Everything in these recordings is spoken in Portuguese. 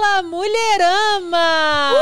Fala Mulherama!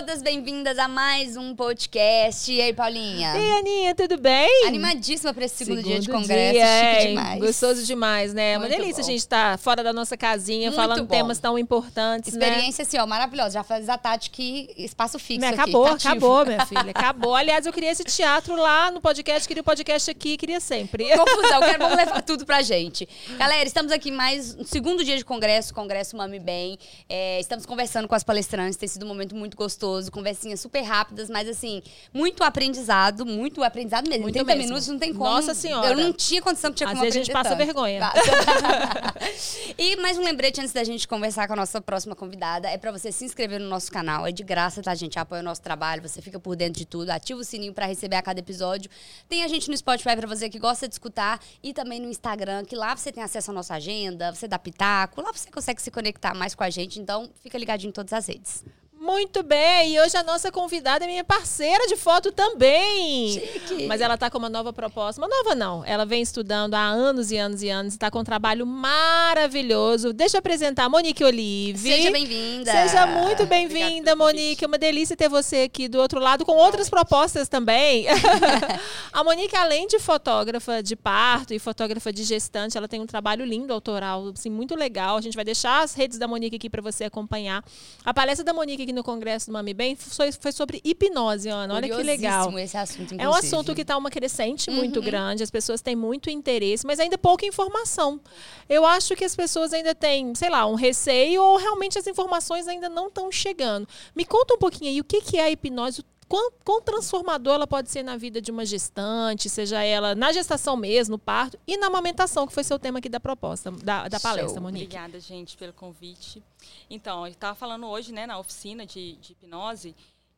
Todas bem-vindas a mais um podcast. E aí, Paulinha? E aí, Aninha, tudo bem? Animadíssima para esse segundo, segundo, dia de congresso. Dia, Chique é, demais. Gostoso demais, né? É uma delícia bom. a gente estar tá fora da nossa casinha, Muito falando bom. temas tão importantes, né? Experiência, né? assim, ó, maravilhosa. Já faz a Tati que espaço fixo aqui, Acabou, acabou, minha filha. Acabou. Aliás, eu queria esse teatro lá no podcast, queria o podcast aqui, queria sempre. Confusão, quero vamos levar tudo pra gente. Galera, estamos aqui mais no segundo dia de congresso, Congresso Mami Bem. É, estamos conversando com as palestrantes, tem sido um momento muito gostoso, conversinhas super rápidas, mas assim, muito aprendizado, muito aprendizado mesmo. Muito 30 mesmo. minutos não tem como. Nossa Senhora. Eu não tinha condição que tinha Às como vezes a gente passa tanto. vergonha. e mais um lembrete antes da gente conversar com a nossa próxima convidada, é para você se inscrever no nosso canal, é de graça, tá, gente? Apoia o nosso trabalho, você fica por dentro de tudo, ativa o sininho para receber a cada episódio. Tem a gente no Spotify para você que gosta de escutar e também no Instagram, que lá você tem acesso à nossa agenda, você dá pitaco, lá você consegue se conectar mais com a gente, então fica ligadinho em todas as redes. Muito bem, e hoje a nossa convidada é minha parceira de foto também. Chique. Mas ela está com uma nova proposta. Uma nova não, ela vem estudando há anos e anos e anos, está com um trabalho maravilhoso. Deixa eu apresentar a Monique Olive. Seja bem-vinda. Seja muito bem-vinda, Monique. É uma delícia ter você aqui do outro lado com outras propostas também. a Monique, além de fotógrafa de parto e fotógrafa de gestante, ela tem um trabalho lindo autoral, assim, muito legal. A gente vai deixar as redes da Monique aqui para você acompanhar. A palestra da Monique aqui no Congresso do Mami Bem foi, foi sobre hipnose, Ana. Olha que legal. esse assunto, inclusive. É um assunto que está uma crescente muito uhum. grande, as pessoas têm muito interesse, mas ainda pouca informação. Eu acho que as pessoas ainda têm, sei lá, um receio ou realmente as informações ainda não estão chegando. Me conta um pouquinho aí o que, que é a hipnose, quão, quão transformador ela pode ser na vida de uma gestante, seja ela na gestação mesmo, no parto e na amamentação, que foi seu tema aqui da proposta, da, da palestra, Show. Monique. Obrigada, gente, pelo convite. Então, eu estava falando hoje, né, na oficina de, de hipnose,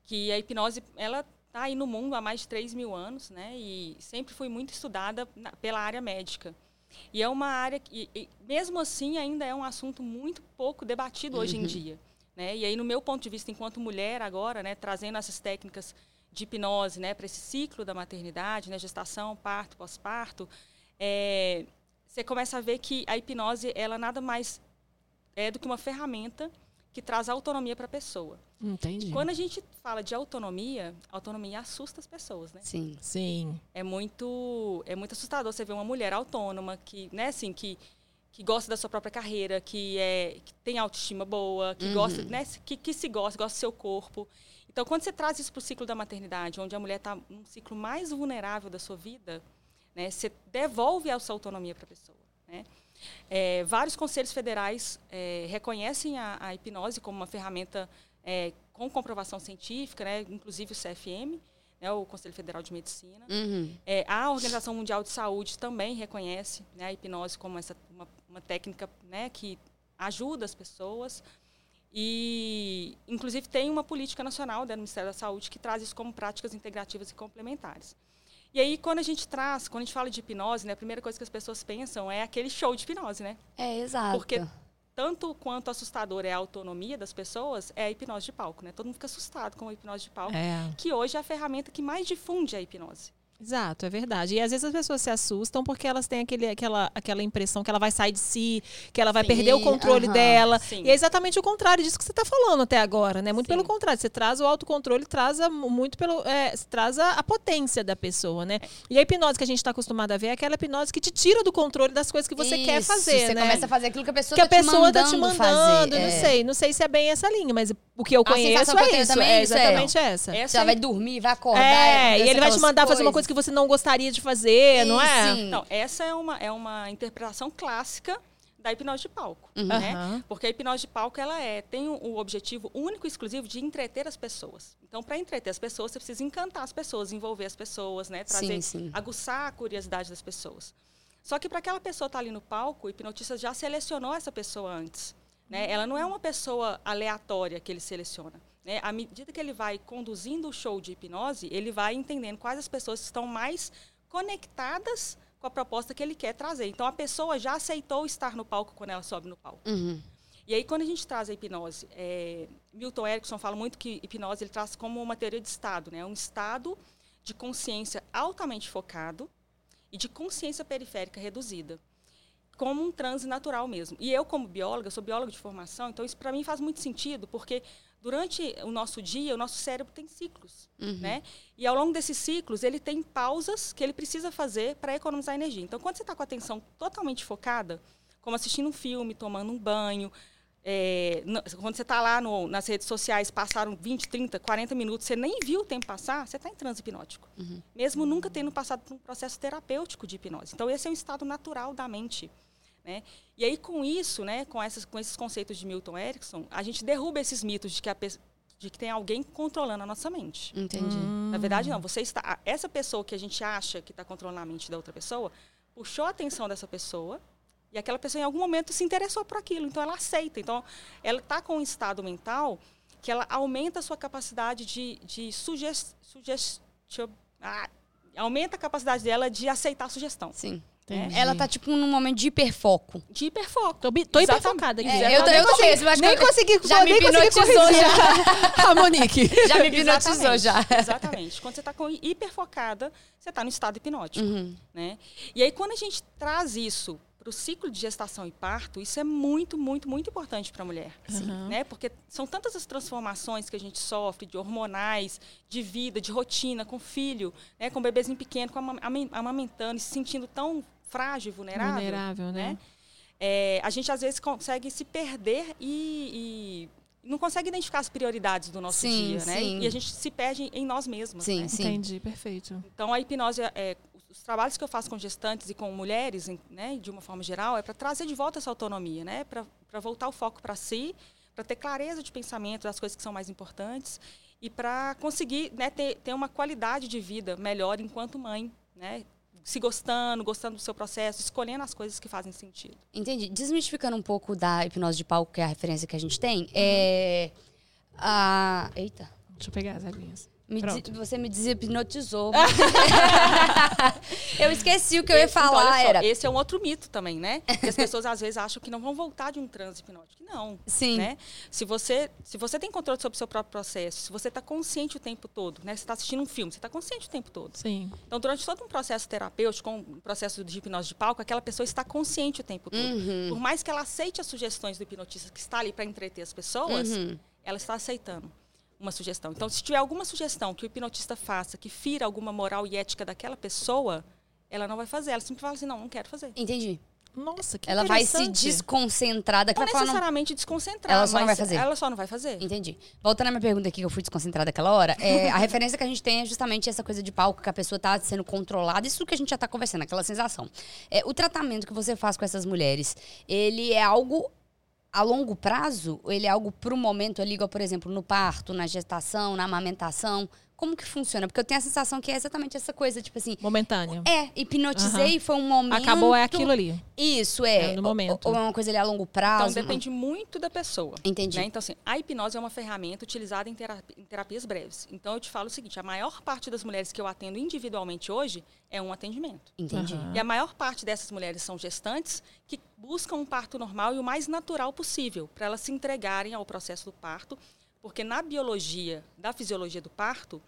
que a hipnose, ela está aí no mundo há mais de 3 mil anos, né, e sempre foi muito estudada na, pela área médica. E é uma área que, e, mesmo assim, ainda é um assunto muito pouco debatido uhum. hoje em uhum. dia. Né? E aí, no meu ponto de vista, enquanto mulher agora, né, trazendo essas técnicas de hipnose né, para esse ciclo da maternidade, né, gestação, parto, pós-parto, é, você começa a ver que a hipnose ela nada mais é do que uma ferramenta que traz autonomia para a pessoa. Entendi. Quando a gente fala de autonomia, autonomia assusta as pessoas, né? Sim. Sim. É muito, é muito assustador você ver uma mulher autônoma que, né, assim, que que gosta da sua própria carreira, que, é, que tem autoestima boa, que uhum. gosta, né, que, que se gosta, gosta do seu corpo. Então, quando você traz isso para o ciclo da maternidade, onde a mulher está num ciclo mais vulnerável da sua vida, né, você devolve a sua autonomia para a pessoa. Né? É, vários conselhos federais é, reconhecem a, a, hipnose como uma ferramenta é, com comprovação científica, né, inclusive o CFM, né, o Conselho Federal de Medicina. Uhum. É, a Organização Mundial de Saúde também reconhece né, a hipnose como essa, uma, uma técnica né, que ajuda as pessoas. E, inclusive, tem uma política nacional né, do Ministério da Saúde que traz isso como práticas integrativas e complementares. E aí, quando a gente traz, quando a gente fala de hipnose, né, a primeira coisa que as pessoas pensam é aquele show de hipnose, né? É, exato. Porque tanto quanto assustador é a autonomia das pessoas, é a hipnose de palco, né? Todo mundo fica assustado com a hipnose de palco, é. que hoje é a ferramenta que mais difunde a hipnose. Exato, é verdade. E às vezes as pessoas se assustam porque elas têm aquele, aquela, aquela impressão que ela vai sair de si, que ela vai sim, perder o controle dela. Sim. E é exatamente o contrário disso que você está falando até agora, né? Muito sim. pelo contrário. Você traz o autocontrole, traz a, muito pelo. É, traz a, a, potência da pessoa, né? E a hipnose que a gente está acostumado a ver é aquela hipnose que te tira do controle das coisas que você Isso, quer fazer. Você né? começa a fazer aquilo que a pessoa que está te mandando. Tá te mandando fazer, não é. sei. Não sei se é bem essa linha, mas o que eu A conheço sensação que eu é isso. também É é isso, é. exatamente essa. Já é- vai dormir, vai acordar. É, e ele vai te mandar fazer uma coisas. coisa que você não gostaria de fazer, não é? Sim. Não, essa é uma, é uma interpretação clássica da hipnose de palco, Uhum. né? Porque a hipnose de palco ela é tem o, objetivo único e exclusivo de entreter as pessoas. Então, para entreter as pessoas, você precisa encantar as pessoas, envolver as pessoas, né? Trazer, Sim, sim. aguçar a curiosidade das pessoas. Só que para aquela pessoa estar ali no palco, o hipnotista já selecionou essa pessoa antes. Né? Ela não é uma pessoa aleatória que ele seleciona. Né? À medida que ele vai conduzindo o show de hipnose, ele vai entendendo quais as pessoas estão mais conectadas com a proposta que ele quer trazer. Então, a pessoa já aceitou estar no palco quando ela sobe no palco. Uhum. E aí, quando a gente traz a hipnose, é, Milton Erickson fala muito que hipnose ele traz como uma teoria de estado, né? Um estado de consciência altamente focado e de consciência periférica reduzida. como um transe natural mesmo. E eu, como bióloga, sou bióloga de formação, então isso para mim faz muito sentido, porque durante o nosso dia, o nosso cérebro tem ciclos, uhum. né? E ao longo desses ciclos, ele tem pausas que ele precisa fazer para economizar energia. Então, quando você está com a atenção totalmente focada, como assistindo um filme, tomando um banho, é, quando você está lá no, nas redes sociais, passaram 20, 30, 40 minutos, você nem viu o tempo passar, você está em transe hipnótico. Uhum. Mesmo nunca tendo passado por um processo terapêutico de hipnose. Então, esse é um estado natural da mente. Né? E aí, com isso, né, com, essas, com esses conceitos de Milton Erickson, a gente derruba esses mitos de que, a, de que tem alguém controlando a nossa mente. Entendi. Hum. Na verdade, não. Você está, essa pessoa que a gente acha que está controlando a mente da outra pessoa, puxou a atenção dessa pessoa e aquela pessoa, em algum momento, se interessou por aquilo. Então, ela aceita. Então, ela está com um estado mental que ela aumenta a sua capacidade de, de sugest, sugest, ah, aumenta a capacidade dela de aceitar a sugestão. Sim. Entendi. Ela tá, tipo, num momento de hiperfoco. De hiperfoco. Tô, tô hiperfocada aqui. É, eu, eu também mas nem consegui, já me hipnotizou já. a Monique. Já me hipnotizou já. Exatamente. Quando você tá com hiperfocada, você tá no estado hipnótico. Uhum. Né? E aí, quando a gente traz isso para o ciclo de gestação e parto, isso é muito, muito, muito importante para a mulher. Uhum. Né? Porque são tantas as transformações que a gente sofre, de hormonais, de vida, de rotina, com filho, né? com bebezinho pequeno, com amamentando, e se sentindo tão frágil, vulnerável. Vulnerável, né? né? É, a gente, às vezes, consegue se perder e, e não consegue identificar as prioridades do nosso sim, dia, né? Sim. E a gente se perde em nós mesmos. Sim, né? sim. Entendi, perfeito. Então, a hipnose é, os trabalhos que eu faço com gestantes e com mulheres, né, de uma forma geral, é para trazer de volta essa autonomia, né, para voltar o foco para si, para ter clareza de pensamento das coisas que são mais importantes e para conseguir né, ter, ter uma qualidade de vida melhor enquanto mãe, né, se gostando, gostando do seu processo, escolhendo as coisas que fazem sentido. Entendi. Desmistificando um pouco da hipnose de palco, que é a referência que a gente tem, uhum. é a eita. Deixa eu pegar as aguinhas. Me você me deshipnotizou. eu esqueci o que eu ia falar. Então, era. Só, esse é um outro mito também, né? Que as pessoas às vezes acham que não vão voltar de um transe hipnótico. Não. Sim. Né? Se, você, se você tem controle sobre o seu próprio processo, se você está consciente o tempo todo, né? Você está assistindo um filme, você está consciente o tempo todo. Sim. Então, durante todo um processo terapêutico, um processo de hipnose de palco, aquela pessoa está consciente o tempo todo. Uhum. Por mais que ela aceite as sugestões do hipnotista que está ali para entreter as pessoas, uhum. ela está aceitando uma sugestão. Então, se tiver alguma sugestão que o hipnotista faça que fira alguma moral e ética daquela pessoa, ela não vai fazer. Ela sempre fala assim, não, não quero fazer. Entendi. Nossa, que Ela vai se desconcentrar daquela Não necessariamente não... desconcentrar, ela só não vai fazer. Ela só não vai fazer. Entendi. Voltando à minha pergunta aqui, que eu fui desconcentrada aquela hora, é, a referência que a gente tem é justamente essa coisa de palco, que a pessoa está sendo controlada, isso que a gente já está conversando, aquela sensação. É, o tratamento que você faz com essas mulheres, ele é algo a longo prazo, ele é algo para o momento ali, igual, por exemplo, no parto, na gestação, na amamentação? Como que funciona? Porque eu tenho a sensação que é exatamente essa coisa, tipo assim. Momentâneo. É, hipnotizei, uhum. foi um momento. Acabou, é aquilo ali. Isso, é. é no momento. Ou, ou é uma coisa ali a longo prazo. Então depende uma... muito da pessoa. Entendi. Né? Então, assim, a hipnose é uma ferramenta utilizada em, terapia, em terapias breves. Então, eu te falo o seguinte: a maior parte das mulheres que eu atendo individualmente hoje é um atendimento. Entendi. Uhum. E a maior parte dessas mulheres são gestantes que buscam um parto normal e o mais natural possível, para elas se entregarem ao processo do parto. Porque na biologia, da fisiologia do parto,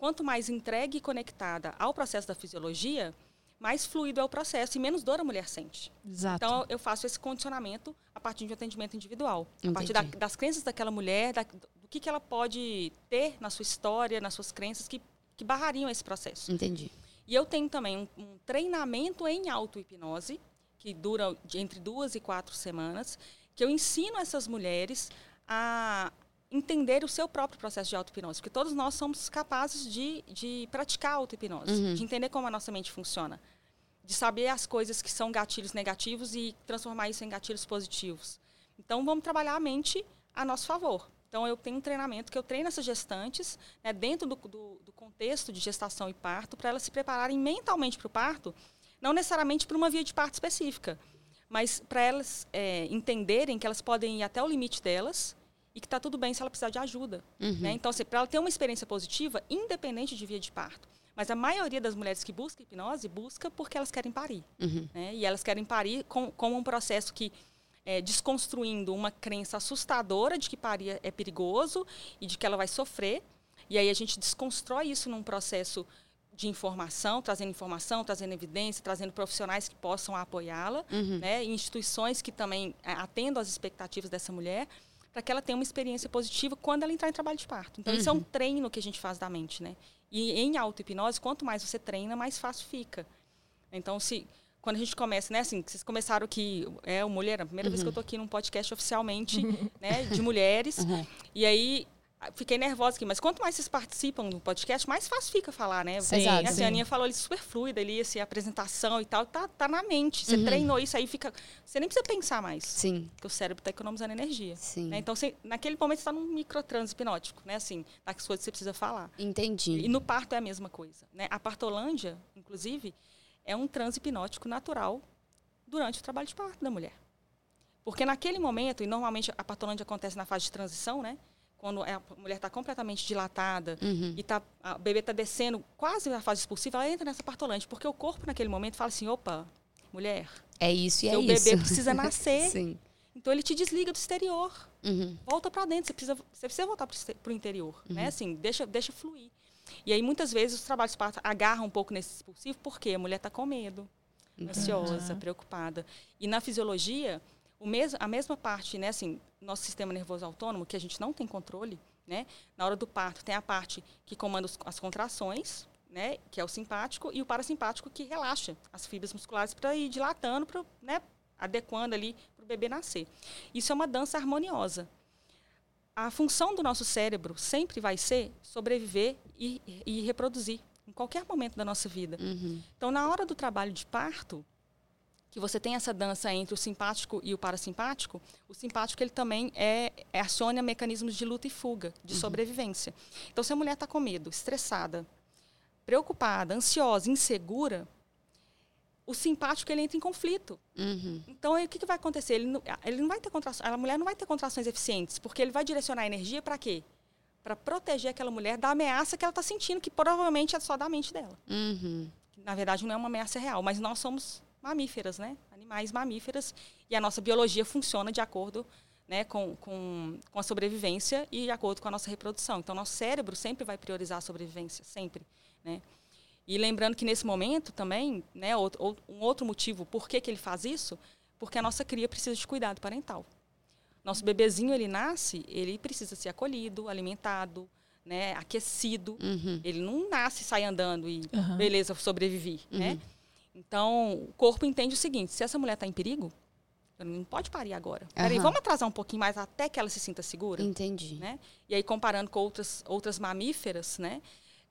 quanto mais entregue e conectada ao processo da fisiologia, mais fluido é o processo e menos dor a mulher sente. Exato. Então, eu faço esse condicionamento a partir de um atendimento individual. Entendi. A partir da, das crenças daquela mulher, da, do que, que ela pode ter na sua história, nas suas crenças, que, que barrariam esse processo. Entendi. E eu tenho também um, um treinamento em auto-hipnose, que dura entre duas e quatro semanas, que eu ensino essas mulheres a, entender o seu próprio processo de auto-hipnose, porque todos nós somos capazes de, de praticar auto-hipnose, uhum. de entender como a nossa mente funciona, de saber as coisas que são gatilhos negativos e transformar isso em gatilhos positivos. Então, vamos trabalhar a mente a nosso favor. Então, eu tenho um treinamento que eu treino essas gestantes né, dentro do, do, do contexto de gestação e parto, para elas se prepararem mentalmente para o parto, não necessariamente para uma via de parto específica, mas para elas é, entenderem que elas podem ir até o limite delas, e que está tudo bem se ela precisar de ajuda. Uhum. Né? Então, assim, para ela ter uma experiência positiva, independente de via de parto. Mas a maioria das mulheres que busca hipnose, busca porque elas querem parir. Uhum. Né? E elas querem parir com, com um processo que, é, desconstruindo uma crença assustadora de que parir é perigoso e de que ela vai sofrer. E aí a gente desconstrói isso num processo de informação, trazendo informação, trazendo evidência, trazendo profissionais que possam apoiá-la, Uhum. né? Instituições que também é, atendam às expectativas dessa mulher, para que ela tenha uma experiência positiva quando ela entrar em trabalho de parto. Então, isso é um treino que a gente faz da mente, né? E em auto-hipnose, quanto mais você treina, mais fácil fica. Então, se quando a gente começa, né, assim, vocês começaram aqui, é o Mulher, a primeira vez que eu tô aqui num podcast oficialmente, né, de mulheres. Uhum. E aí, fiquei nervosa aqui, mas quanto mais vocês participam do podcast, mais fácil fica falar, né? Sim. Exato. Assim, a Aninha falou ali super fluida ali, assim, a apresentação e tal, tá, tá na mente. Você treinou isso aí, fica. Você nem precisa pensar mais. Sim, Porque o cérebro está economizando energia. sim. né? Então, você, naquele momento, você está num microtranse hipnótico, né? Assim, coisas que você precisa falar. Entendi. E no parto é a mesma coisa. Né? A partolândia, inclusive, é um transe hipnótico natural durante o trabalho de parto da mulher. Porque naquele momento, e normalmente a partolândia acontece na fase de transição, né? Quando a mulher está completamente dilatada Uhum. e tá, a- o bebê está descendo quase na fase expulsiva, ela entra nessa partolândia. Porque o corpo, naquele momento, fala assim: opa, mulher, É isso e é isso. bebê precisa nascer. Sim. Então ele te desliga do exterior Uhum. volta para dentro, você precisa, você precisa voltar para o interior, né? Assim, deixa, deixa fluir. E aí, muitas vezes, os trabalhos de parto agarram um pouco nesse expulsivo, porque a mulher está com medo, ansiosa, preocupada. E na fisiologia, o mes a mesma parte, né? Assim, nosso sistema nervoso autônomo, que a gente não tem controle, né? Na hora do parto, tem a parte que comanda as contrações, né? Que é o simpático, e o parasimpático, que relaxa as fibras musculares para ir dilatando, pra, né? Adequando ali para o bebê nascer. Isso é uma dança harmoniosa. A função do nosso cérebro sempre vai ser sobreviver e, e reproduzir em qualquer momento da nossa vida. Uhum. Então, na hora do trabalho de parto, que você tem essa dança entre o simpático e o parasimpático, o simpático ele também é, é aciona mecanismos de luta e fuga, de sobrevivência. Então, se a mulher está com medo, estressada, preocupada, ansiosa, insegura, o simpático ele entra em conflito. Uhum. Então, aí, o que, que vai acontecer? Ele não, ele não vai ter contrações, a mulher não vai ter contrações eficientes, porque ele vai direcionar a energia para quê? Para proteger aquela mulher da ameaça que ela está sentindo, que provavelmente é só da mente dela. Uhum. Na verdade, não é uma ameaça real, mas nós somos mamíferas, né? Animais mamíferas, e a nossa biologia funciona de acordo né, com, com, com a sobrevivência e de acordo com a nossa reprodução. Então, nosso cérebro sempre vai priorizar a sobrevivência, sempre. Né? E lembrando que nesse momento também, né, outro, ou- um outro motivo por que, que ele faz isso, porque a nossa cria precisa de cuidado parental. Nosso bebezinho, ele nasce, ele precisa ser acolhido, alimentado, né, aquecido. Uhum. Ele não nasce, sai andando e, Aham. beleza, sobrevivi, né? Então, o corpo entende o seguinte, se essa mulher está em perigo, ela não pode parir agora. Peraí, Aham. vamos atrasar um pouquinho mais até que ela se sinta segura? Entendi. né? E aí comparando com outras outras mamíferas, né?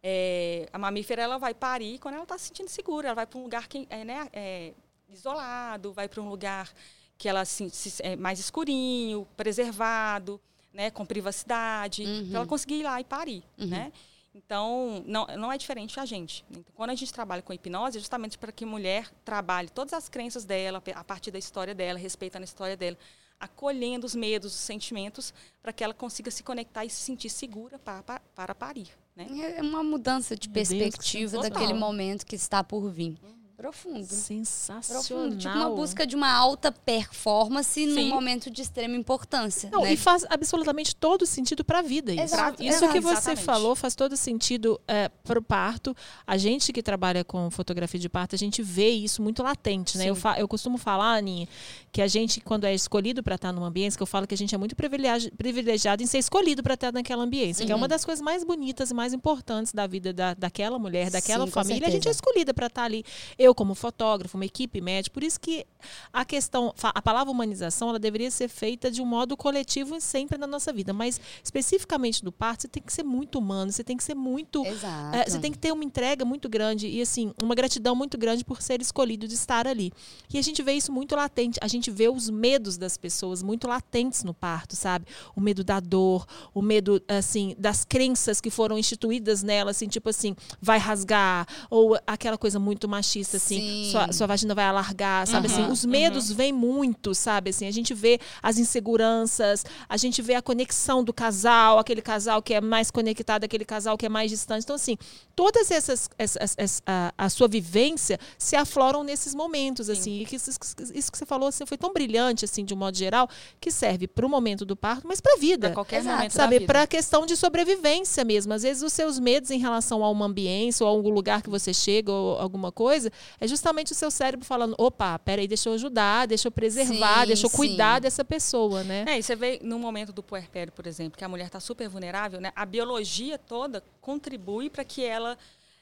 É, a mamífera ela vai parir quando ela está se sentindo segura. Ela vai para um lugar que é, né, é, isolado, vai para um lugar que ela se, se- é mais escurinho, preservado, né, com privacidade, Uhum. para ela conseguir ir lá e parir, né? Então, não, não é diferente a gente. Então, quando a gente trabalha com hipnose, é justamente para que a mulher trabalhe todas as crenças dela, a partir da história dela, respeitando a história dela, acolhendo os medos, os sentimentos, para que ela consiga se conectar e se sentir segura para, para, para parir. Né? É uma mudança de Deus, perspectiva daquele momento que está por vir. Profundo. Sensacional. Profundo. Tipo uma busca de uma alta performance num Sim. momento de extrema importância. Não, né? e faz absolutamente todo sentido para a vida isso. Exato, isso exato. que você Exatamente. falou faz todo sentido para o parto. A gente que trabalha com fotografia de parto, a gente vê isso muito latente, né? Eu, fa- eu costumo falar, Aninha, que a gente, quando é escolhido para estar numa ambiência, que eu falo que a gente é muito privilegi- privilegiado em ser escolhido para estar naquela ambiência, que é uma das coisas mais bonitas e mais importantes da vida da, daquela mulher, daquela Sim, família. A gente é escolhida para estar ali. Eu, como fotógrafo, uma equipe médica. Por isso que a questão, a palavra humanização, ela deveria ser feita de um modo coletivo e sempre na nossa vida. Mas especificamente do parto, você tem que ser muito humano, você tem que ser muito. É, você tem que ter uma entrega muito grande e assim uma gratidão muito grande por ser escolhido de estar ali. E a gente vê isso muito latente. A gente vê os medos das pessoas muito latentes no parto, sabe? O medo da dor, o medo assim das crenças que foram instituídas nela, assim tipo assim, vai rasgar ou aquela coisa muito machista assim, Sim. sua, sua vagina vai alargar, sabe assim? Aham. Os medos vêm muito, sabe? Assim, a gente vê as inseguranças, a gente vê a conexão do casal, aquele casal que é mais conectado, aquele casal que é mais distante. Então, assim, todas essas, essas, essas- a, a sua vivência se afloram nesses momentos, assim. E que isso, isso que você falou assim, foi tão brilhante, assim, de um modo geral, que serve para o momento do parto, mas para a vida Pra qualquer Exato. momento da sabe, para a questão de sobrevivência mesmo. Às vezes os seus medos em relação a uma ambiência ou a algum lugar que você chega ou alguma coisa, é justamente o seu cérebro falando, opa, peraí, deixa eu ajudar, deixa eu preservar, Sim, deixa eu cuidar sim. dessa pessoa, né? É, e você vê no momento do puerpério, por exemplo, que a mulher está super vulnerável, né? A biologia toda contribui para que ela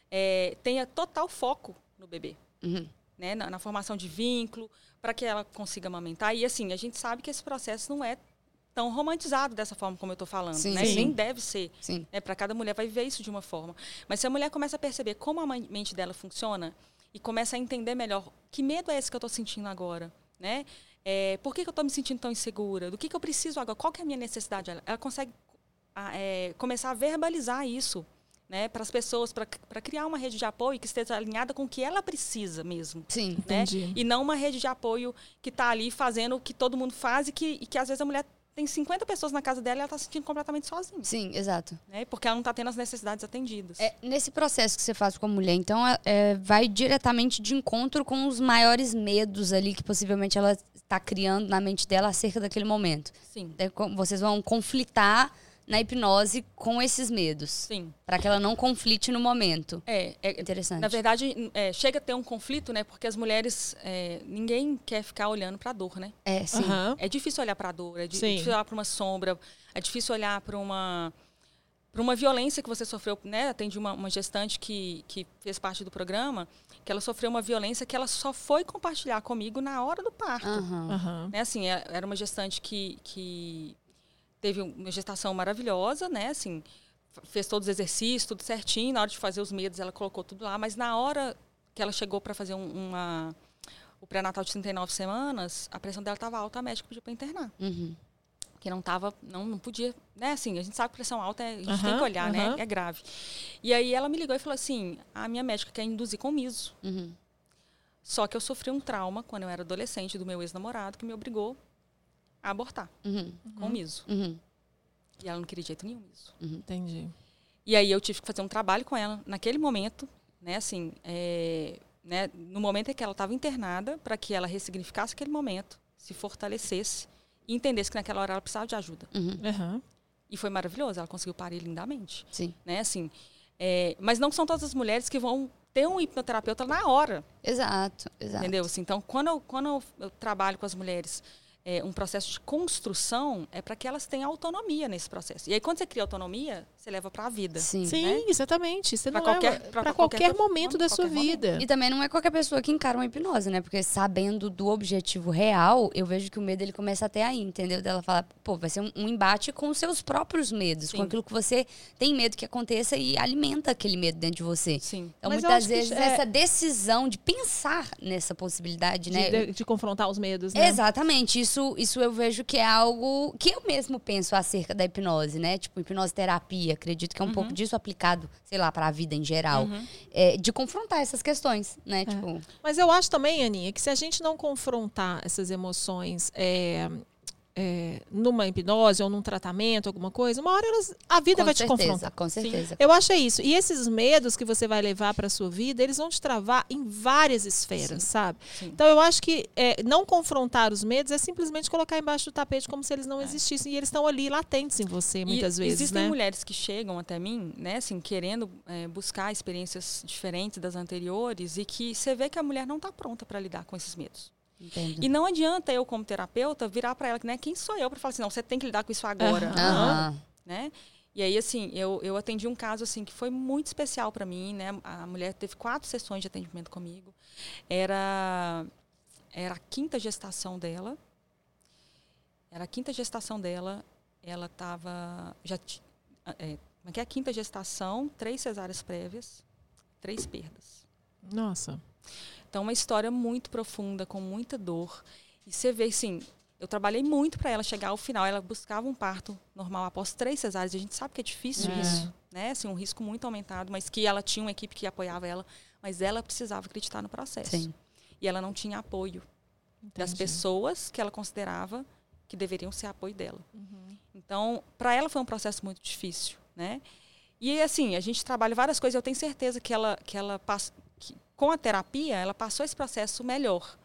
é, tenha total foco no bebê, Uhum. né? Na, na formação de vínculo, para que ela consiga amamentar. E assim, a gente sabe que esse processo não é tão romantizado dessa forma como eu estou falando, Sim. né? Sim. Nem deve ser. Sim. né? Para cada mulher vai viver isso de uma forma. Mas se a mulher começa a perceber como a mente dela funciona e começa a entender melhor que medo é esse que eu estou sentindo agora, né? É, por que, que eu estou me sentindo tão insegura? Do que, que eu preciso agora? Qual que é a minha necessidade? Ela, ela consegue é, começar a verbalizar isso né, para as pessoas, para criar uma rede de apoio que esteja alinhada com o que ela precisa mesmo. Sim. Né? Entendi. E não uma rede de apoio que está ali fazendo o que todo mundo faz e que, e que às vezes a mulher tem 50 pessoas na casa dela e ela está se sentindo completamente sozinha. Sim, exato. Né? Porque ela não está tendo as necessidades atendidas. É, nesse processo que você faz com a mulher, então, é- é, vai diretamente de encontro com os maiores medos ali que possivelmente ela está criando na mente dela acerca daquele momento. Sim, É, Vocês vão conflitar na hipnose com esses medos, sim. para que ela não conflite no momento. É, é- Interessante. na verdade, é, chega a ter um conflito, né? Porque as mulheres, é, ninguém quer ficar olhando para a dor, né? É, sim. Aham. É difícil olhar para a dor, é di- Sim. difícil olhar para uma sombra, é difícil olhar para uma para uma violência que você sofreu, né? Atendi uma, uma gestante que, que fez parte do programa, que ela sofreu uma violência que ela só foi compartilhar comigo na hora do parto. Aham. Aham. Né, assim, é- era uma gestante que, que teve uma gestação maravilhosa, né? Assim, fez todos os exercícios, tudo certinho. Na hora de fazer os medos, ela colocou tudo lá. Mas na hora que ela chegou para fazer um- uma o pré-natal de 39 semanas, a pressão dela estava alta, a médica pediu para internar. Uhum. Que não tava, não, não podia, né? Assim, a gente sabe que pressão alta, é- a gente tem Aham, que olhar, aham. né? É grave. E aí ela me ligou e falou assim: a minha médica quer induzir com miso. Uhum. Só que eu sofri um trauma quando eu era adolescente do meu ex-namorado que me obrigou a abortar Uhum. com miso. Uhum. E ela não queria de jeito nenhum isso. Entendi. E aí eu tive que fazer um trabalho com ela naquele momento, né? Assim, é, né, no momento em que ela estava internada, para que ela ressignificasse aquele momento, se fortalecesse e entendesse que naquela hora ela precisava de ajuda. Uhum. E foi maravilhoso, ela conseguiu parir lindamente, Sim. né? Assim, é, mas não são todas as mulheres que vão ter um hipnoterapeuta na hora, Exato, exato. entendeu? Assim, então, quando eu, quando eu, eu trabalho com as mulheres é, um processo de construção, é para que elas tenham autonomia nesse processo. E aí, quando você cria autonomia, você leva para a vida. Sim. Sim, né? exatamente. Você Pra não qualquer- é pra para qualquer qualquer momento da sua qualquer momento. vida. E também não é qualquer pessoa que encara uma hipnose, né? Porque sabendo do objetivo real, eu vejo que o medo ele começa até aí, entendeu? Dela falar, pô, vai ser um, um embate com os seus próprios medos, com Sim. aquilo que você tem medo que aconteça e alimenta aquele medo dentro de você. Sim. Então, Mas muitas vezes, é- essa decisão de pensar nessa possibilidade, De, né? de- de confrontar os medos, né? Exatamente, isso, isso eu vejo que é algo que eu mesmo penso acerca da hipnose, né? Tipo, hipnose terapia, acredito que é um pouco disso aplicado, sei lá, para a vida em geral. É, de confrontar essas questões, né? Tipo, Mas eu acho também, Aninha, que se a gente não confrontar essas emoções é, é, numa hipnose ou num tratamento, alguma coisa, uma hora elas, a vida com vai certeza, te confrontar. com certeza. Eu acho é isso. E esses medos que você vai levar para sua vida, eles vão te travar em várias esferas, sabe? Sim. Então eu acho que é, não confrontar os medos é simplesmente colocar embaixo do tapete como se eles não existissem. E eles estão ali latentes em você, muitas E vezes, Existem né? mulheres que chegam até mim, né, assim, querendo é, buscar experiências diferentes das anteriores e que você vê que a mulher não está pronta para lidar com esses medos. Entendo. E não adianta eu, como terapeuta, virar para ela, né, quem sou eu para falar assim, não, você tem que lidar com isso agora, Aham. Aham. né? E aí, assim, eu, eu atendi um caso, assim, que foi muito especial para mim, né? A mulher teve quatro sessões de atendimento comigo. Era, era a quinta gestação dela. Era a quinta gestação dela. Ela estava... Já é, como é que é? A quinta gestação, três cesáreas prévias, três perdas. Nossa. Então, uma história muito profunda, com muita dor. E você vê, assim, eu trabalhei muito para ela chegar ao final. Ela buscava um parto normal após três cesáreas. A gente sabe que é difícil É. isso, né? Assim, um risco muito aumentado, mas que ela tinha uma equipe que apoiava ela. Mas ela precisava acreditar no processo. Sim. E ela não tinha apoio. das Entendi. pessoas que ela considerava que deveriam ser apoio dela. Uhum. Então, para ela foi um processo muito difícil, né? E assim, a gente trabalha várias coisas, eu tenho certeza que ela que ela passa que, com a terapia, ela passou esse processo melhor.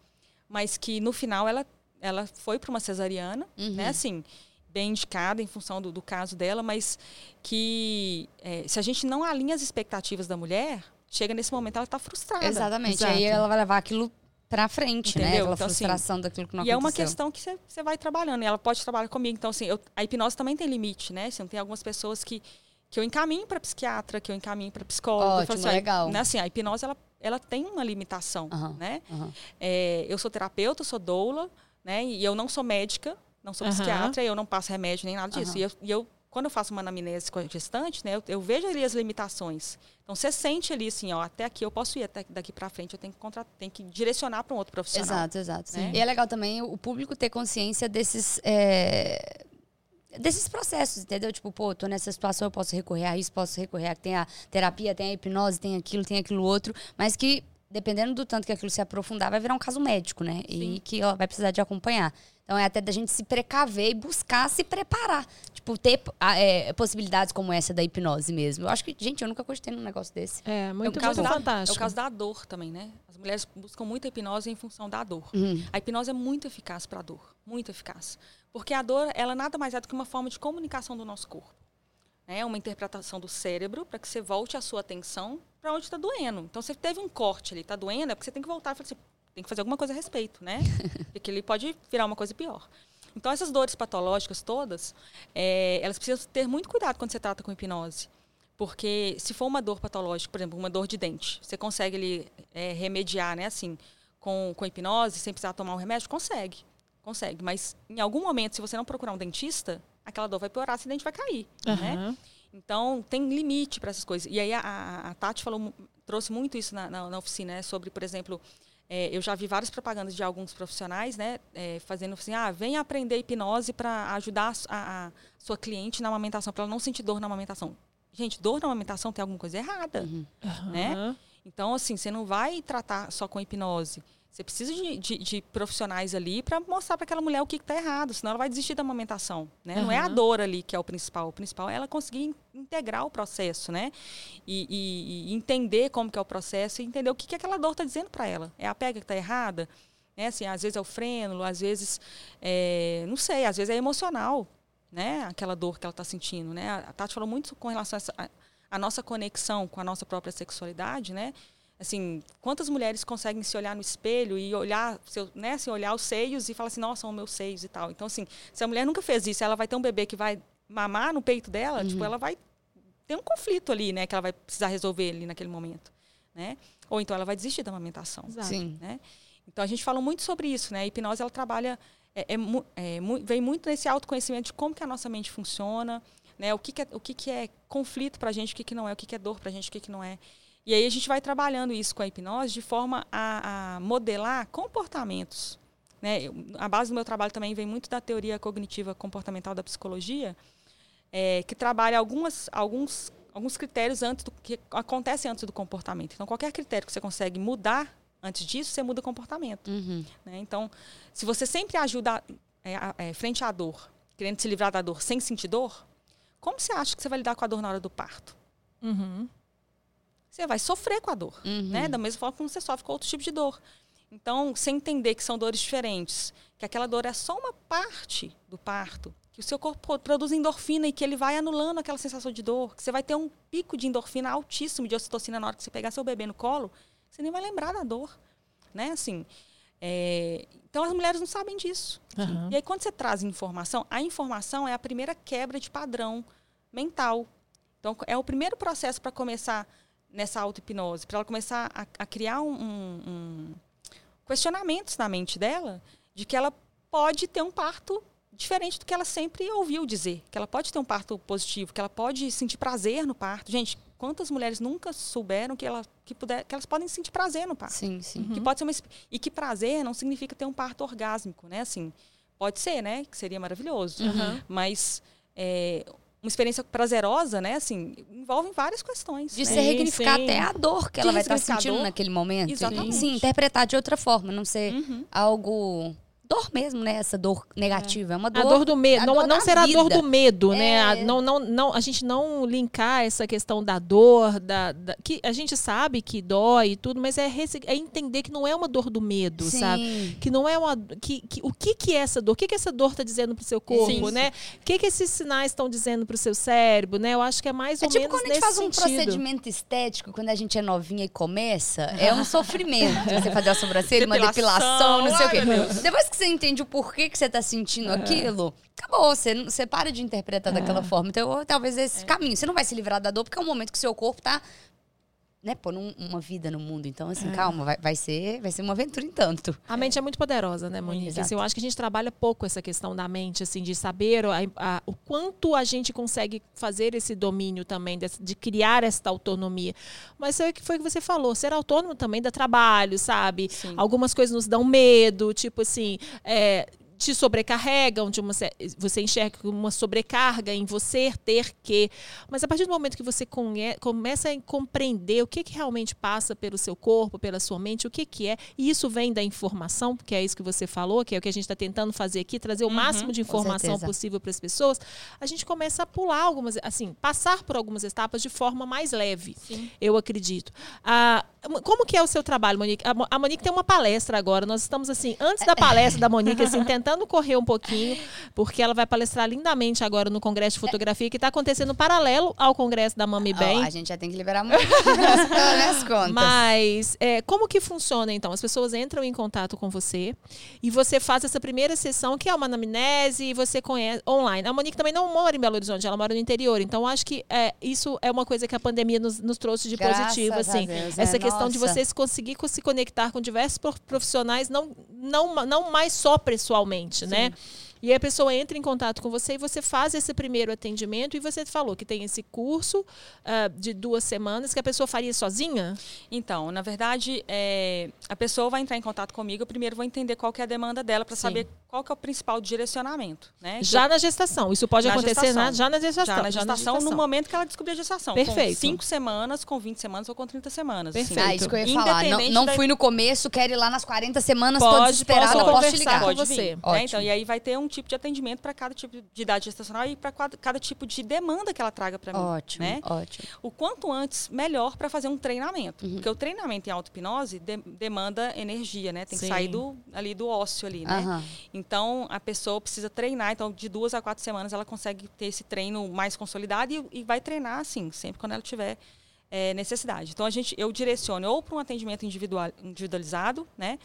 Mas que no final ela ela foi para uma cesariana, Uhum. né? Assim, bem indicada em função do, do caso dela, mas que é, se a gente não alinha as expectativas da mulher, chega nesse momento ela está frustrada. Exatamente. Exato. Aí ela vai levar aquilo pra frente, né? Entendeu? Aquela Então, assim, frustração daquilo que não e é uma aconteceu. questão que você vai trabalhando. E ela pode trabalhar comigo. Então, assim, eu- a hipnose também tem limite, né? Assim, tem algumas pessoas que, que eu encaminho para psiquiatra, que eu encaminho para psicólogo. Eu Ótimo, falo assim, legal. né, assim, a hipnose, ela, ela tem uma limitação, Aham. né? Aham. É, eu sou terapeuta, eu sou doula, né? E eu não sou médica, não sou Aham. psiquiatra, eu não passo remédio nem nada disso. E, eu, e eu, quando eu faço uma anamnese com a gestante, né? Eu, eu vejo ali as limitações. Então, você sente ali, assim, ó, até aqui eu posso ir, até daqui para frente eu tenho que, contra, tenho que direcionar para um outro profissional. Exato, exato. Né? E é legal também o público ter consciência desses. é, Desses processos, entendeu? Tipo, pô, tô nessa situação, eu posso recorrer a isso, posso recorrer a. Tem a terapia, tem a hipnose, tem aquilo, tem aquilo outro. Mas que, dependendo do tanto que aquilo se aprofundar, vai virar um caso médico, né? E Sim. que ela vai precisar de acompanhar. Então é até da gente se precaver e buscar se preparar. Tipo, ter ah, é, possibilidades como essa da hipnose mesmo. Eu acho que, gente, eu nunca gostei num negócio desse. É, muito, é o caso muito da, fantástico. É o caso da dor também, né? As mulheres buscam muito a hipnose em função da dor. Uhum. A hipnose é muito eficaz para a dor, muito eficaz. Porque a dor, ela nada mais é do que uma forma de comunicação do nosso corpo. É uma interpretação do cérebro para que você volte a sua atenção para onde está doendo. Então, você teve um corte ali, está doendo, é porque você tem que voltar e falar assim, tem que fazer alguma coisa a respeito, né? Porque ele pode virar uma coisa pior. Então, essas dores patológicas todas, é, elas precisam ter muito cuidado quando você trata com hipnose. Porque se for uma dor patológica, por exemplo, uma dor de dente, você consegue ali, é, remediar, né, assim, com, com hipnose, sem precisar tomar um remédio? Consegue. Consegue. Mas em algum momento, se você não procurar um dentista, aquela dor vai piorar, esse dente vai cair. Né? Aham. Então, tem limite para essas coisas. E aí, a, a- a Tati falou, trouxe muito isso na, na, na oficina, né? Sobre, por exemplo, é, eu já vi várias propagandas de alguns profissionais, né? é, fazendo assim, ah, venha aprender hipnose para ajudar a, a- a sua cliente na amamentação, para ela não sentir dor na amamentação. Gente, dor na amamentação tem alguma coisa errada, né? Aham. Então, assim, você não vai tratar só com hipnose. Você precisa de, de- de profissionais ali para mostrar para aquela mulher o que está errado, senão ela vai desistir da amamentação. Né? Não é a dor ali que é o principal. O principal é ela conseguir in- integrar o processo, né? E, e- e entender como que é o processo e entender o que, que aquela dor está dizendo para ela. É a pega que está errada? Né? Assim, às vezes é o frênulo, às vezes, é, não sei, às vezes é emocional, né? Aquela dor que ela está sentindo, né? A Tati falou muito com relação a, essa, a, a nossa conexão com a nossa própria sexualidade, né? Assim, quantas mulheres conseguem se olhar no espelho e olhar, seu, né, assim, olhar os seios e falar assim, nossa, são meus seios e tal. Então, assim, se a mulher nunca fez isso, ela vai ter um bebê que vai mamar no peito dela, tipo, ela vai ter um conflito ali, né, que ela vai precisar resolver ali naquele momento, né? Ou então ela vai desistir da amamentação Exato. Sim. né? Então a gente fala muito sobre isso, né? A hipnose ela trabalha é, é é vem muito nesse autoconhecimento de como que a nossa mente funciona, né? O que, que é o que, que é conflito para a gente, o que, que não é, o que, que é dor para a gente, o que, que não é. E aí a gente vai trabalhando isso com a hipnose de forma a, a modelar comportamentos. Né? Eu- A base do meu trabalho também vem muito da teoria cognitiva comportamental da psicologia, é, que trabalha algumas, alguns, alguns critérios antes do que acontece antes do comportamento. Então, qualquer critério que você consegue mudar antes disso, você muda o comportamento. Uhum. né? Então, se você sempre ajuda é, a- é, frente à dor, querendo se livrar da dor sem sentir dor, como você acha que você vai lidar com a dor na hora do parto? Uhum. Você vai sofrer com a dor, Uhum. né? Da mesma forma como você sofre com outro tipo de dor. Então, você entender que são dores diferentes, que aquela dor é só uma parte do parto, que o seu corpo produz endorfina e que ele vai anulando aquela sensação de dor, que você vai ter um pico de endorfina altíssimo de ocitocina na hora que você pegar seu bebê no colo, você nem vai lembrar da dor, né? Assim, é, então as mulheres não sabem disso. Aham. E aí quando você traz informação, a informação é a primeira quebra de padrão mental. Então é o primeiro processo para começar nessa auto-hipnose, para ela começar a, a criar um, um- questionamentos na mente dela de que ela pode ter um parto diferente do que ela sempre ouviu dizer, que ela pode ter um parto positivo, que ela pode sentir prazer no parto. Gente, quantas mulheres nunca souberam que, ela, que, puder, que elas podem sentir prazer no parto? Sim, sim. Que pode ser uma, e que prazer não significa ter um parto orgásmico, né? Assim, pode ser, né? Que seria maravilhoso. Uhum. Mas é, uma experiência prazerosa, né? Assim, envolve várias questões. De né? se ressignificar sim. até a dor que De ela vai estar ressignificar a sentindo naquele momento. Exatamente. Sim, interpretar de outra forma, não ser Uhum. algo. Dor mesmo, né? Essa dor negativa. É uma A dor. dor do medo, a não, dor não será a dor do medo, né? A, É. não, não, não, a gente não linkar essa questão da dor, da, da- que a gente sabe que dói e tudo, mas é, é entender que não é uma dor do medo, Sim. sabe? Que não é uma. Que, que, o que, que é essa dor? O que, que essa dor está dizendo pro seu corpo, Sim. né? O que, que esses sinais estão dizendo pro seu cérebro, né? Eu acho que é mais É ou tipo menos quando a gente faz um sentido. procedimento estético, quando a gente é novinha e começa, é um sofrimento. Você fazer a sobrancelha, uma Depilação, depilação, não sei o quê. Depois que você entende o porquê que você tá sentindo aquilo, acabou. Você, não- você para de interpretar daquela forma. Então, talvez esse caminho. Você não vai se livrar da dor, porque é um momento que seu corpo tá. Né, pondo um- uma vida no mundo. Então, assim, calma, vai, vai, ser, vai ser uma aventura em tanto. A mente é muito poderosa, né, Monique? Assim, eu acho que a gente trabalha pouco essa questão da mente, assim, de saber a- a- o quanto a gente consegue fazer esse domínio também, de, de criar essa autonomia. Mas foi o que foi que você falou, ser autônomo também dá trabalho, sabe? Sim. Algumas coisas nos dão medo, tipo assim, é, te sobrecarregam, de uma, você enxerga uma sobrecarga em você ter que. Mas a partir do momento que você conhe- começa a compreender o que, que realmente passa pelo seu corpo, pela sua mente, o que, que é, e isso vem da informação, que é isso que você falou, que é o que a gente está tentando fazer aqui, trazer o máximo de informação possível para as pessoas, a gente começa a pular algumas, assim, passar por algumas etapas de forma mais leve, eu acredito. Ah, como que é o seu trabalho, Monique? A Mo- A Monique tem uma palestra agora, nós estamos assim, antes da palestra da Monique, assim, tentando correr um pouquinho, porque ela vai palestrar lindamente agora no Congresso de Fotografia, que está acontecendo paralelo ao Congresso da Mami Bem. Ó, a gente já tem que liberar muito contas. Mas é, como que funciona então? As pessoas entram em contato com você e você faz essa primeira sessão, que é uma anamnese, e você conhece online. A Monique também não mora em Belo Horizonte, ela mora no interior. Então, acho que é, isso é uma coisa que a pandemia nos, nos trouxe de Graças positivo. Assim. Deus, essa é, questão de nossa. você se conseguir co- se conectar com diversos pro- profissionais, não, não, não mais só pessoalmente, né? E aí a pessoa entra em contato com você e você faz esse primeiro atendimento e você falou que tem esse curso ah, de duas semanas que a pessoa faria sozinha? Então, na verdade, é, a pessoa vai entrar em contato comigo. Eu primeiro vou entender qual que é a demanda dela para Sim. saber qual que é o principal direcionamento, né? Que Já na gestação. Isso pode Na acontecer gestação. na- já na gestação. já na gestação, no momento que ela descobrir a gestação. Perfeito. Com 5 semanas, com 20 semanas ou com 30 semanas. assim. Perfeito. Ah, isso que eu ia falar. Não, não da- fui no começo, quero ir lá nas 40 semanas, tô Pode, desesperada, posso posso, te ligar. com Pode você. vir, né? Ótimo. Então, e aí vai ter um tipo de atendimento para cada tipo de idade gestacional e para cada, tipo de demanda que ela traga para mim. Ótimo, Né? ótimo. O quanto antes, melhor para fazer um treinamento. Uhum. Porque o treinamento em auto-hipnose de- demanda energia, né? Tem que Sim. sair do, ali do ócio ali, né? Aham. Então, a pessoa precisa treinar. Então, de duas a quatro semanas, ela consegue ter esse treino mais consolidado e, e vai treinar, assim, sempre quando ela tiver eh, necessidade. Então, a gente, eu direciono ou para um atendimento individual, individualizado, né?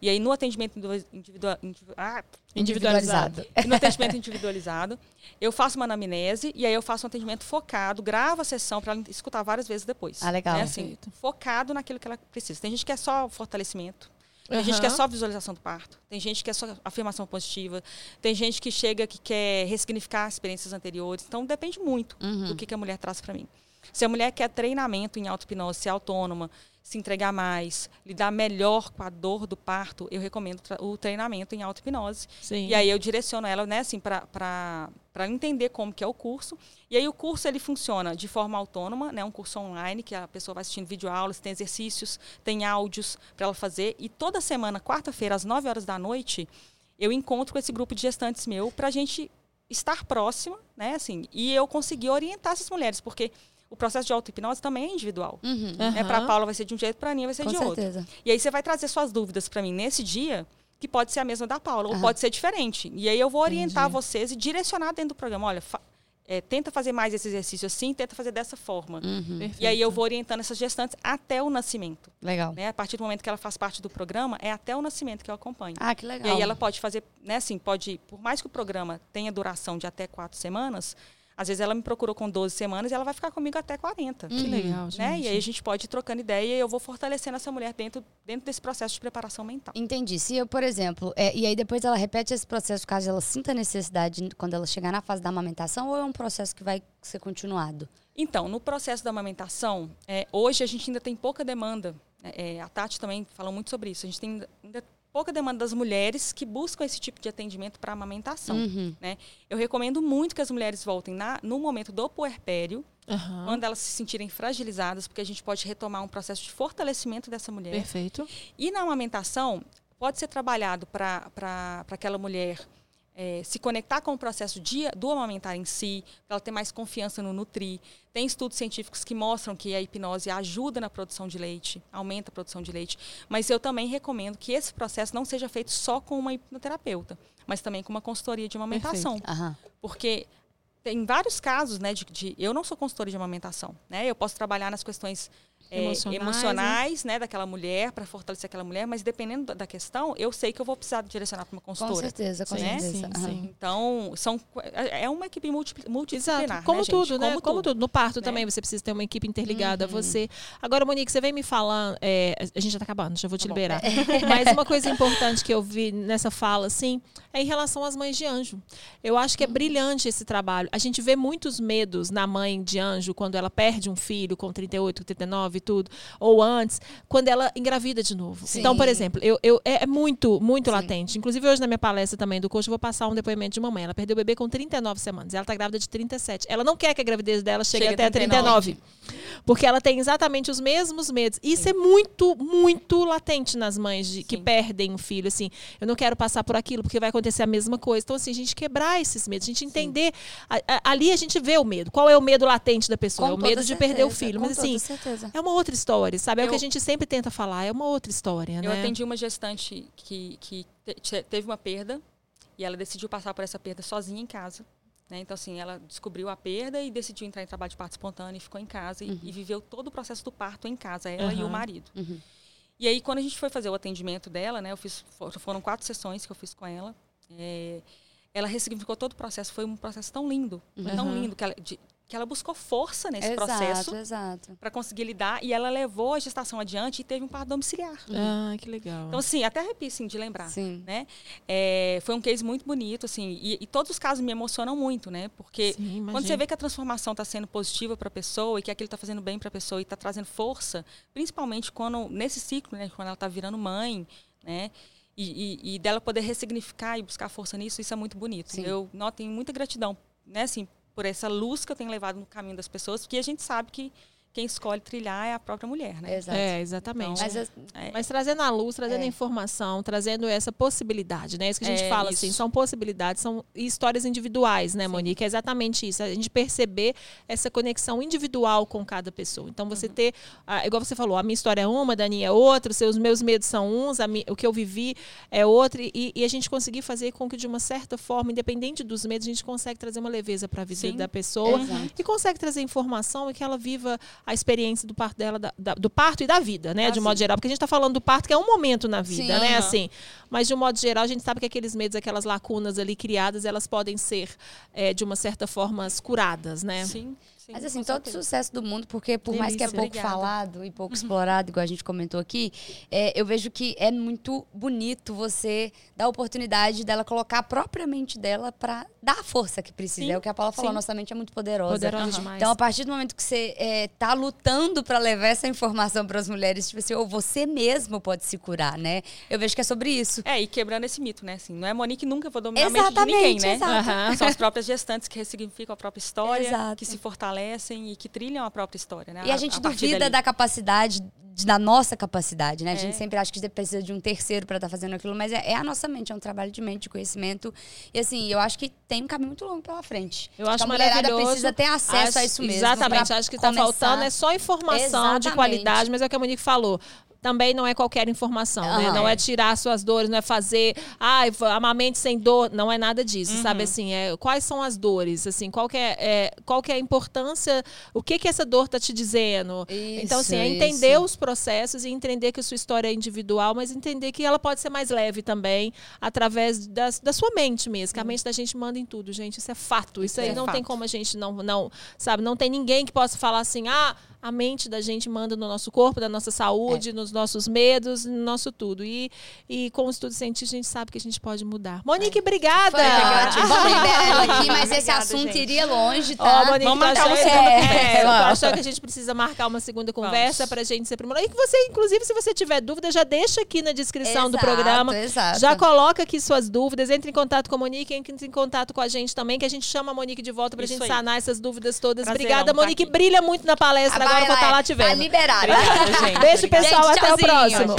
E aí, no atendimento individual, individual, individu- ah, Individualizado. e no atendimento individualizado, eu faço uma anamnese e aí eu faço um atendimento focado, gravo a sessão para ela escutar várias vezes depois. Ah, legal. Né? Assim, focado naquilo que ela precisa. Tem gente que é só fortalecimento. Tem gente que é só visualização do parto. Tem gente que é só afirmação positiva. Tem gente que chega que quer ressignificar experiências anteriores. Então depende muito Uhum. do que, que a mulher traz para mim. Se a mulher quer treinamento em auto-hipnose, ser autônoma, se entregar mais, lidar melhor com a dor do parto, eu recomendo o treinamento em auto-hipnose. E aí eu direciono ela, né, assim, para entender como que é o curso. E aí o curso ele funciona de forma autônoma, né, um curso online que a pessoa vai assistindo videoaulas, tem exercícios, tem áudios para ela fazer. E toda semana, quarta-feira, às 9 horas da noite, eu encontro com esse grupo de gestantes meu para a gente estar próxima, né, assim, e eu conseguir orientar essas mulheres, porque o processo de auto-hipnose também é individual. Uhum. Né? Aham. Para a Paula vai ser de um jeito, para a Aninha vai ser Com de outro. certeza. E aí você vai trazer suas dúvidas para mim nesse dia, que pode ser a mesma da Paula, ou pode ser diferente. E aí eu vou orientar Entendi. vocês e direcionar dentro do programa. Olha, é, tenta fazer mais esse exercício assim, tenta fazer dessa forma. Uhum. E aí eu vou orientando essas gestantes até o nascimento. Legal. Né? A partir do momento que ela faz parte do programa, é até o nascimento que eu acompanho. Ah, que legal. E aí ela pode fazer, né, assim, pode, por mais que o programa tenha duração de até quatro semanas, às vezes ela me procurou com 12 semanas e ela vai ficar comigo até 40. Que legal, gente. Né? E aí a gente pode ir trocando ideia e eu vou fortalecendo essa mulher dentro, dentro desse processo de preparação mental. Entendi. Se eu, por exemplo, é, e aí depois ela repete esse processo caso ela sinta necessidade quando ela chegar na fase da amamentação, ou é um processo que vai ser continuado? Então, no processo da amamentação, é, hoje a gente ainda tem pouca demanda. É, a Tati também falou muito sobre isso. A gente tem, ainda pouca demanda das mulheres que buscam esse tipo de atendimento para amamentação. Uhum. Né? Eu recomendo muito que as mulheres voltem na, no momento do puerpério, Aham. quando elas se sentirem fragilizadas, porque a gente pode retomar um processo de fortalecimento dessa mulher. Perfeito. E na amamentação, pode ser trabalhado para aquela mulher eh, se conectar com o processo de, do amamentar em si, para ela ter mais confiança no nutrir. Tem estudos científicos que mostram que a hipnose ajuda na produção de leite, aumenta a produção de leite. Mas eu também recomendo que esse processo não seja feito só com uma hipnoterapeuta, mas também com uma consultoria de amamentação. Porque tem vários casos, né, de, de- eu não sou consultora de amamentação, né? Eu posso trabalhar nas questões eh, Emocionais, emocionais, né? daquela mulher para fortalecer aquela mulher, mas dependendo da- questão, eu sei que eu vou precisar direcionar para uma Com consultora. certeza, com Sim, certeza. sim, sim. Então, são é é uma equipe multi, multidisciplinar, Exato. Como né, gente? tudo, né? Como, tudo. No parto né? também você precisa ter uma equipe interligada a Uhum. você. Agora, Monique, você vem me falando. é, a gente já tá acabando, já vou te Tá liberar. Mas uma coisa importante que eu vi nessa fala, assim, é em relação às mães de anjo. Eu acho que é brilhante esse trabalho. A gente vê muitos medos na mãe de anjo quando ela perde um filho com 38, 39 e tudo, ou antes, quando ela engravida de novo. Sim. Então, por exemplo, eu, eu- é é muito, muito Sim. latente. Inclusive, hoje na minha palestra também do coach, eu vou passar um depoimento de uma mãe. Ela perdeu o bebê com 39 semanas. Ela tá grávida de 37. Ela não quer que a gravidez dela chegue Chega até a 39. Porque ela tem exatamente os mesmos medos. Isso é muito, muito latente nas mães de- que Sim. perdem um filho. Assim, eu não quero passar por aquilo porque vai acontecer a mesma coisa. Então, assim, a gente quebrar esses medos, a gente entender. a- a- ali a gente vê o medo. Qual é o medo latente da pessoa? Com é o medo de perder o filho. com Mas assim, certeza. é uma outra história, sabe? É o que Eu- a gente sempre tenta falar, é uma outra história, Eu né? atendi uma gestante que, que te- te- teve uma perda e ela decidiu passar por essa perda sozinha em casa. né? Então, assim, ela descobriu a perda e decidiu entrar em trabalho de parto espontâneo e ficou em casa e, e viveu todo o processo do parto em casa, ela e o marido. Uhum. E aí, quando a gente foi fazer o atendimento dela, né, eu fiz, for- foram quatro sessões que eu fiz com ela. é, ela ressignificou todo o processo. Foi um processo tão lindo, tão Uhum. lindo, que ela, de- que ela buscou força nesse exato, processo exato. para conseguir lidar. E ela levou a gestação adiante e teve um parto domiciliar. Ah, que legal. Então, assim, até arrepio, assim, de lembrar. Sim. Né? É, foi um case muito bonito, assim, e, e todos os casos me emocionam muito, né? Porque Sim, quando você vê que a transformação está sendo positiva para a pessoa e que aquilo está fazendo bem para a pessoa e está trazendo força, principalmente quando nesse ciclo, né, quando ela está virando mãe, né? E, e- e dela poder ressignificar e buscar força nisso, isso é muito bonito. Sim. Eu noto tenho muita gratidão, né? Assim, por essa luz que eu tenho levado no caminho das pessoas, porque a gente sabe que quem escolhe trilhar é a própria mulher, né? Exato. É, exatamente. Mas as- É, Mas trazendo a luz, trazendo É. a informação, trazendo essa possibilidade, né? Isso que a gente É, fala, isso. assim, são possibilidades, são histórias individuais, né, Monique? É exatamente isso. A gente perceber essa conexão individual com cada pessoa. Então, você Uhum. ter, ah, igual você falou, a minha história é uma, a da Aninha é outra, os seus meus medos são uns, a mi- o que eu vivi é outro, e, e a gente conseguir fazer com que, de uma certa forma, independente dos medos, a gente consegue trazer uma leveza para a vida Sim. da pessoa Exato. e consegue trazer informação e que ela viva a experiência do parto dela, da- da- do parto e da vida, né? Ah, de um modo geral. Porque a gente está falando do parto, que é um momento na vida, Sim. né? Aham. Assim, mas de um modo geral, a gente sabe que aqueles medos, aquelas lacunas ali criadas, elas podem ser, é, de uma certa forma, curadas, né? Sim, sim. Mas assim, todo certeza. sucesso do mundo, porque por mais que é Delícia. pouco Obrigada. falado e pouco explorado, igual a gente comentou aqui, é, eu vejo que é muito bonito você dar a oportunidade dela colocar a própria mente dela pra dar a força que precisa. Sim, é o que a Paula falou, sim. nossa mente é muito poderosa. Poderosa Aham. demais. Então, a partir do momento que você é, tá lutando pra levar essa informação para as mulheres, tipo assim, ou você mesmo pode se curar, né? Eu vejo que é sobre isso. É, e quebrando esse mito, né? Assim, não é Monique nunca vou dominar a mente de Exatamente, ninguém, né? exato. Aham. São as próprias gestantes que ressignificam a própria história, Exato. que se fortalecem e que trilham a própria história, né? E a gente partir duvida dali. da capacidade, de- da nossa capacidade, né? A gente É. sempre acha que precisa de um terceiro para estar fazendo aquilo, mas é, é a nossa mente, é um trabalho de mente, de conhecimento. E assim, eu acho que tem um caminho muito longo pela frente. Eu acho que a mulherada precisa ter acesso a Acho- isso mesmo. Exatamente. Acho que está faltando é só informação de Exatamente. qualidade, mas é o que a Monique falou. Também não é qualquer informação, né? Aham. Não é tirar suas dores, não é fazer, ah, amamente sem dor, não é nada disso, Uhum. sabe assim, é, quais são as dores, assim, qual que é, é, qual que é a importância, o que que essa dor tá te dizendo? então assim, é Isso, entender isso. os processos e entender que a sua história é individual, mas entender que ela pode ser mais leve também através das, da sua mente mesmo, que a mente da gente manda em tudo, gente, isso é fato. Isso aí É não fato. tem como a gente não, não, sabe, não tem ninguém que possa falar assim, ah, a mente da gente manda no nosso corpo, da nossa saúde, é. nos nossos medos, no nosso tudo. E, e com o estudo científico a gente sabe que a gente pode mudar. Monique, obrigada! Foi Vamos liberar ela aqui, mas esse Obrigada, assunto gente. iria longe, tá? Oh, Monique, Vamos marcar uma segunda é, conversa. É, achando que a gente precisa marcar uma segunda conversa para a gente se aprimorar. E que você, inclusive, se você tiver dúvida, já deixa aqui na descrição exato, do programa. Exato. Já coloca aqui suas dúvidas, entre em contato com a Monique, entre em contato com a gente também, que a gente chama a Monique de volta para a gente aí. sanar essas dúvidas todas. Prazer, Obrigada, Monique. Brilha muito na palestra. Agora vou estar tá lá te vendo. Tá liberada. Obrigada, gente. Beijo, pessoal. Gente, até o próximo.